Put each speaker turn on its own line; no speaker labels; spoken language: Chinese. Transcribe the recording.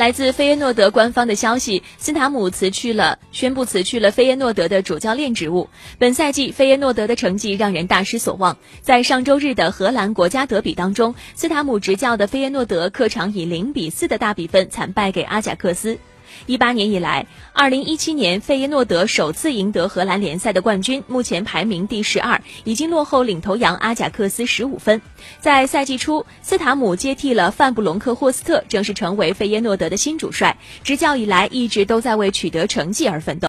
来自费耶诺德官方的消息，斯塔姆辞去了，宣布辞去了费耶诺德的主教练职务。本赛季，费耶诺德的成绩让人大失所望。在上周日的荷兰国家德比当中，斯塔姆执教的费耶诺德客场以零比四的大比分惨败给阿贾克斯。一八年以来，二零一七年费耶诺德首次赢得荷兰联赛的冠军，目前排名第十二，已经落后领头羊阿贾克斯十五分。在赛季初，斯塔姆接替了范布隆克霍斯特，正式成为费耶诺德的新主帅。执教以来，一直都在为取得成绩而奋斗。